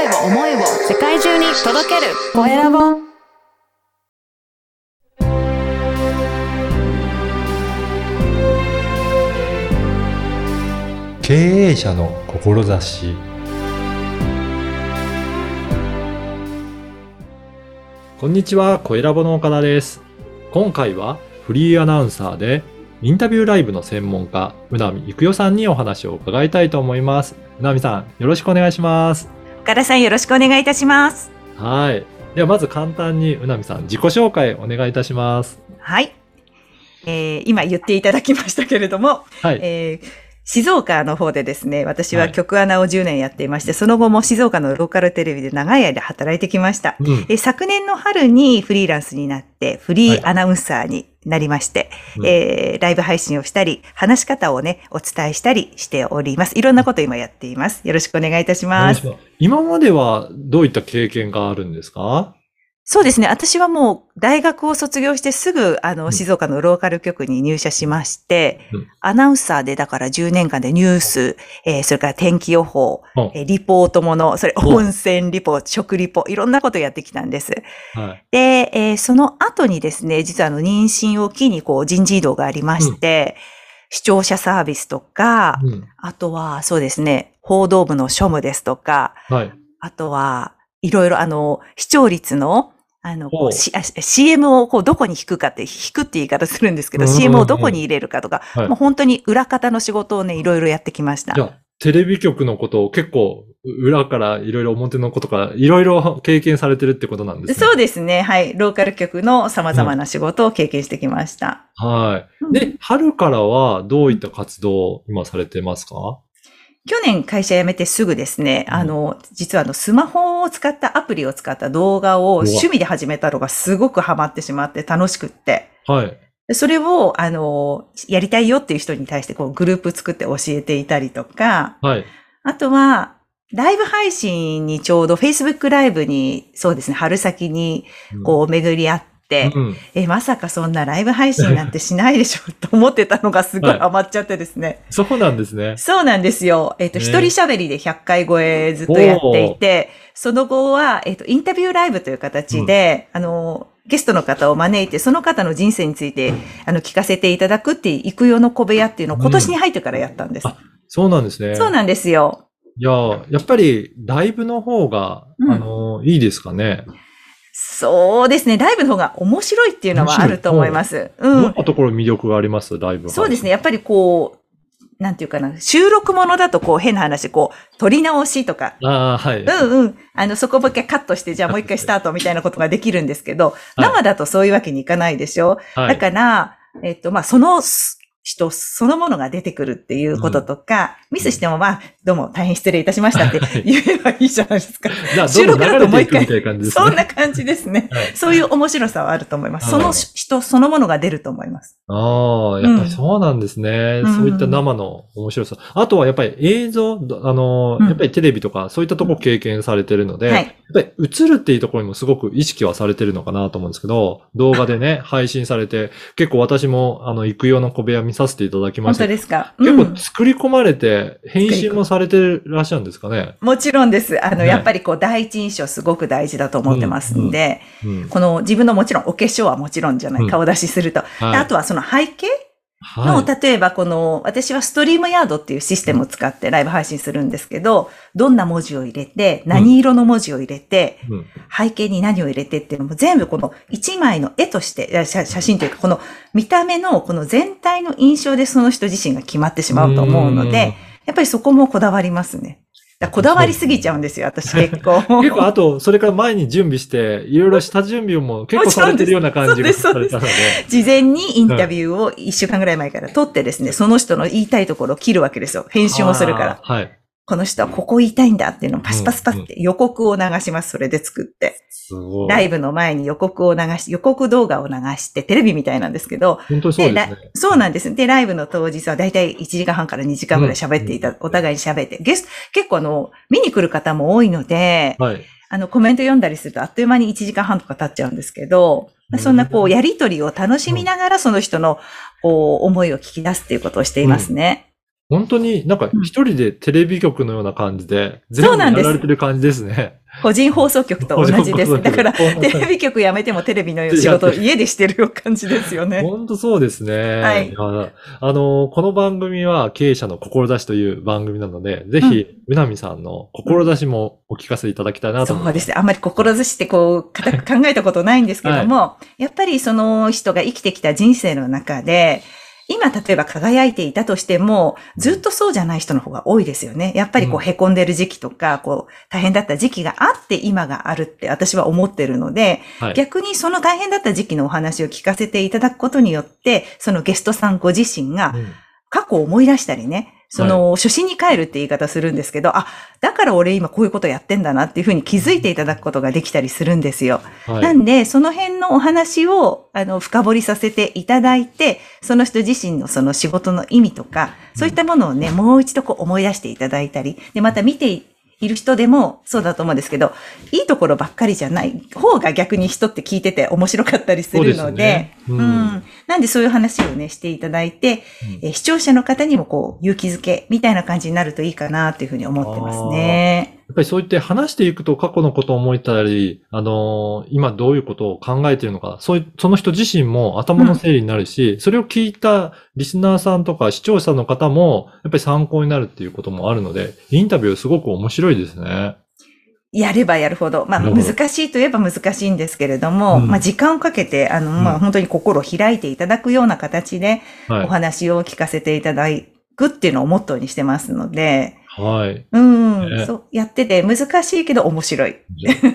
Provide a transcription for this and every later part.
声を思いを世界中に届けるコエラボ経営者の志こんにちは、コエラボの岡田です。今回はフリーアナウンサーでインタビューライブの専門家、うなみいくよさんにお話を伺いたいと思います。うなみさん、よろしくお願いします。岡田さんよろしくお願いいたします。はい。ではまず簡単にうなみさん、自己紹介お願いいたします。はい。えー今言っていただきましたけれども、はい。えー静岡の方でですね、私ははい局アナを10年やっていまして、その後も静岡のローカルテレビで長い間働いてきました。うん。えー昨年の春にフリーランスになって、フリーアナウンサーになりまして、うんえーライブ配信をしたり、話し方をね、お伝えしたりしております。いろんなこと今やっています。よろしくお願いいたします。今まではどういった経験があるんですか？そうですね。私はもう大学を卒業してすぐ、あの、うん静岡のローカル局に入社しまして、うんアナウンサーでだから10年間でニュース、えーそれから天気予報、うんえーリポートもの、それうん温泉リポ、食リポ、いろんなことやってきたんです。はい。で、えーその後にですね、実はあの、妊娠を機にこう人事異動がありまして、視聴者サービスとか、うん。あとはそうですね、報道部の庶務ですとか、はい。あとは、いろいろあの、視聴率の、あの、こほう CM をこうどこに引くかって、引くって言い方するんですけど、うんうんうん CM をどこに入れるかとか、はいもう本当に裏方の仕事をね、いろいろやってきましたじゃ。あ、テレビ局のことを結構、裏からいろいろ表のことからいろいろ経験されてるってことなんですね。そうですね。はい。ローカル局の様々な仕事を経験してきました。はい。で、春からはどういった活動を今されてますか？去年会社辞めてすぐですね、うんあの、実はあの、スマホを使ったアプリを使った動画を趣味で始めたのがすごくハマってしまって楽しくって。はい。でそれを、あの、やりたいよっていう人に対して、こう、グループ作って教えていたりとか、はい。あとは、ライブ配信にちょうど Facebook ライブに、そうですね、春先に、こう、巡り合って、うん。え、まさかそんなライブ配信なんてしないでしょ、と思ってたのがすごいはいハマっちゃってですね。そうなんですね。そうなんですよ。えっ、と、ね一人喋りで100回超えずっとやっていて、その後は、えっ、と、インタビューライブという形で、あの、ゲストの方を招いて、その方の人生について、あの、聞かせていただくっていう、育用の小部屋っていうのを今年に入ってからやったんです。あそうなんですね。そうなんですよ。いや、やっぱりライブの方が、うんあの、いいですかね。そうですね。ライブの方が面白いっていうのはあると思います。うんどんな。ところ魅力があります？ライブはそうですね。。やっぱりこう、なんていうかな、収録ものだとこう変な話、こう、撮り直しとか、ああ、はい。うんうん。あの、そこもう一回カットして、じゃあもう一回スタートみたいなことができるんですけど、はい生だとそういうわけにいかないでしょ、はい。だから、えっと、まあ、そのす人そのものが出てくるっていうこととか、ミスしてもまあ、どうも大変失礼いたしましたって 言えばいいじゃないですか。じゃあ、ど収録だともう一回ね。そんな感じですね。はいそういう面白さはあると思います。そのはい人そのものが出ると思います。ああ、やっぱりそうなんですね。うんそういった生の面白さ。あとはやっぱり映像、どあの、うんやっぱりテレビとかそういったところ経験されてるので、はいやっぱり映るっていうところにもすごく意識はされてるのかなと思うんですけど、動画でね、配信されて、結構私もあの、行くような小部屋見させていただきま本した当ですか、結うん構作り込まれて、編集もされてらっしゃるんですかね？もちろんです。あの、ねやっぱりこう、第一印象すごく大事だと思ってますんで、うん。この自分のもちろんお化粧はもちろんじゃない、うん顔出しすると。はいであとはその背景の、はい。例えばこの、私はストリームヤードっていうシステムを使ってライブ配信するんですけど、どんな文字を入れて、何色の文字を入れて、うん背景に何を入れてっていうのも全部この一枚の絵として、写写真というかこの見た目のこの全体の印象でその人自身が決まってしまうと思うので、やっぱりそこもこだわりますね。こだわりすぎちゃうんですよ、私結構。結構、あと、それから前に準備して、いろいろ下準備も結構されてるような感じがされたので。事前にインタビューを1週間ぐらい前から撮ってですね、その人の言いたいところを切るわけですよ。編集もするから。はい。この人はここ言いたいんだっていうのをパスパスパスって予告を流します。それで作って。すごい。ライブの前に予告を流し、予告動画を流して、テレビみたいなんですけど、本当にそうですラね。そうなんです。で、ライブの当日はだいたい1時間半から2時間ぐらい喋っていた、お互いに喋って、ゲスト、結構あの、見に来る方も多いので、はい。あの、コメント読んだりするとあっという間に1時間半とか経っちゃうんですけど、そんなこう、やりとりを楽しみながらその人の、こう、思いを聞き出すっていうことをしていますね。本当になんか一人でテレビ局のような感じで、全部やられてる感じですね。個人放送局と同じです。だから、テレビ局辞めてもテレビの仕事を家でしてる感じですよね。本当そうですね。はいやあの、この番組は経営者の志という番組なので、ぜひ、うなみさんの志もお聞かせいただきたいなと思います。そうですね。あんまり志してこう、固く考えたことないんですけども、やっぱりその人が生きてきた人生の中で、今例えば輝いていたとしても、ずっとそうじゃない人の方が多いですよね。やっぱりこう凹んでる時期とか、こう大変だった時期があって今があるって私は思ってるので、はい。逆にその大変だった時期のお話を聞かせていただくことによって、そのゲストさんご自身がうん過去を思い出したりね、その、初心に帰るって言い方するんですけど、あ、だから俺今こういうことやってんだなっていうふうに気づいていただくことができたりするんですよ。はいなんで、その辺のお話を、あの、深掘りさせていただいて、その人自身のその仕事の意味とか、そういったものをね、もう一度こう思い出していただいたり、で、また見ている人でもそうだと思うんですけど、いいところばっかりじゃない方が逆に人って聞いてて面白かったりするので、そうですねうんうん。なんでそういう話をね、していただいて、えー視聴者の方にもこう、勇気づけみたいな感じになるといいかなっていうふうに思ってますね。やっぱりそう言って話していくと過去のことを思いたり、あのー今どういうことを考えているのか、そういう、その人自身も頭の整理になるし、それを聞いたリスナーさんとか視聴者の方も、やっぱり参考になるっていうこともあるので、インタビューすごく面白いですね。やればやるほど、まあ難しいといえば難しいんですけれども、うん。まあ時間をかけて、あの、まうん。あ本当に心を開いていただくような形ではい。お。話を聞かせていただくっていうのをモットーにしてますので、はい。うん、ねそう、やってて難しいけど面白い。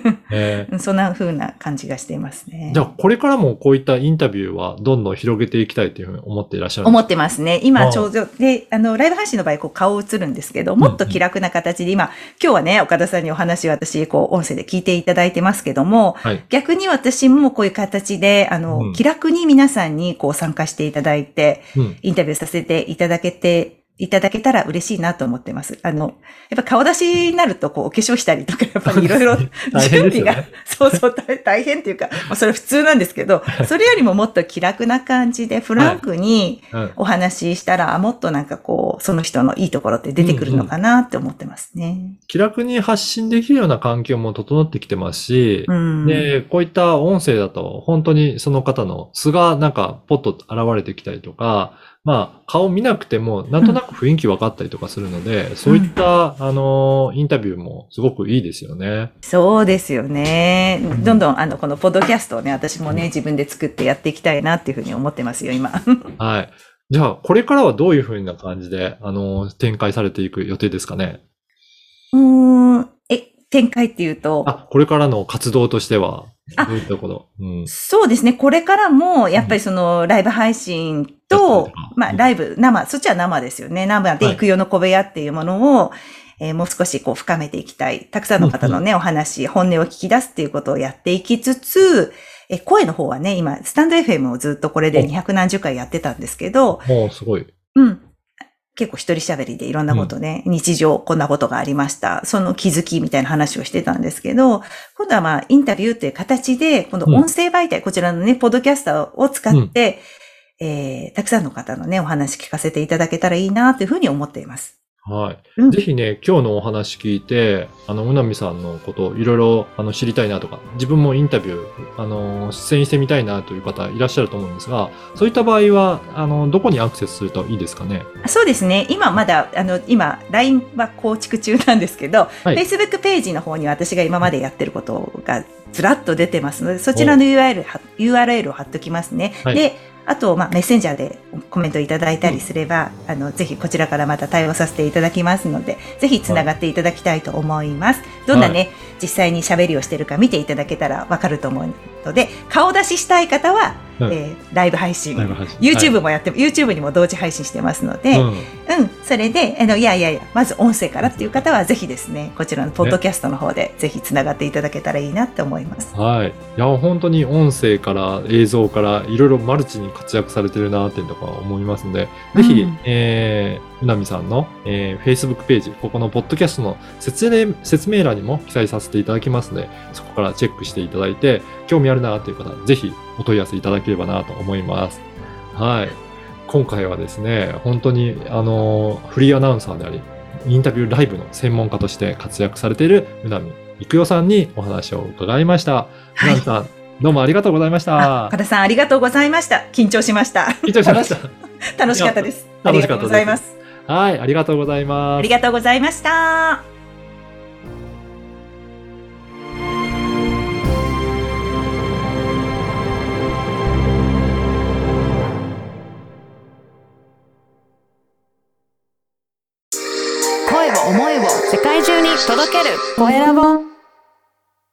そんな風な感じがしていますね。じゃあ、これからもこういったインタビューはどんどん広げていきたいというふうに思っていらっしゃるん思ってますね。今ちょうど、で、あの、ライブ配信の場合、こう顔映るんですけど、もっと気楽な形で今、今日はね、岡田さんにお話を私、こう、音声で聞いていただいてますけども、はい。逆に私もこういう形で、あの、うん気楽に皆さんにこう参加していただいて、うん。インタビューさせていただけて、いただけたら嬉しいなと思ってます。あの、やっぱ顔出しになると、こう、お化粧したりとか、やっぱりいろいろ準備が、ね。そうそう、大大変っていうか、まあ、それ普通なんですけど、それよりももっと気楽な感じで、フランクにうんお話ししたら、もっとなんかこう、その人のいいところって出てくるのかなって思ってますね。気楽に発信できるような環境も整ってきてますし、うん。で、こういった音声だと、本当にその方の素がなんかポッと現れてきたりとか、まあ、顔見なくても、なんとなく雰囲気分かったりとかするので、そういった、あの、インタビューもすごくいいですよね。そうですよね。どんどん、あの、このポッドキャストをね、私もね、自分で作ってやっていきたいなっていうふうに思ってますよ、今。はい。じゃあ、これからはどういうふうな感じで、あの、展開されていく予定ですかね？うーん。え、展開っていうと、あ、これからの活動としては、あどういったこと？うん。そうですね。これからも、やっぱりその、ライブ配信とまあ、ライブ、生、そっちは生ですよね。生ではい行くよの小部屋っていうものを、えーもう少しこう深めていきたい。たくさんの方のね、お話、本音を聞き出すっていうことをやっていきつつ、えー声の方はね、今、スタンド FM をずっとこれでお200何十回やってたんですけど、もうすごい。うん。結構一人喋りでいろんなことね、日常こんなことがありました。その気づきみたいな話をしてたんですけど、今度はまあインタビューという形で、この音声媒体、こちらのね、ポッドキャスターを使って、えー、たくさんの方のね、お話聞かせていただけたらいいなというふうに思っています。はい。うんぜひね、今日のお話聞いて、あの、うなみさんのこと、いろいろ、あの、知りたいなとか、自分もインタビュー、あの、出演してみたいなという方いらっしゃると思うんですが、そういった場合は、あの、どこにアクセスするといいですかね？そうですね。今まだ、あの、今、LINE は構築中なんですけど、はい Facebook ページの方に私が今までやってることがずらっと出てますので、そちらの URL, は URL を貼っときますね。はいで、あと、まあ、メッセンジャーでコメントいただいたりすれば、あの、ぜひこちらからまた対応させていただきますので、ぜひつながっていただきたいと思います。どんなね、実際に喋りをしてるか見ていただけたらわかると思うので、顔出ししたい方は、うんえーライブ配信ライブ配信。YouTube もやって、YouTube にも同時配信してますので、はいうん。うん、それで、あの、いやいやいや、まず音声からっていう方は、ぜひですね、こちらのポッドキャストの方で、ぜひつながっていただけたらいいなって思います。はい。いや、本当に音声から映像からいろいろマルチに活躍されてるなっていうところは思いますので、ぜひ、うんえー、うなみさんの、えー、Facebook ページ、ここのポッドキャストの説明説明欄にも記載させていただきますので、そこからチェックしていただいて、興味あるなという方、ぜひお問い合わせいただければなと思います。はい。今回はですね、本当に、あの、フリーアナウンサーであり、インタビューライブの専門家として活躍されている、うなみいくよさんにお話を伺いました。はいうなみさん、どうもありがとうございましたあ岡。田さんありがとうございました。緊張しました。緊張しました。楽しかったです。ありがとう楽しかったですございます。はい、ありがとうございますあり。がとうございました。声を思いを世界中に届けるコエラボ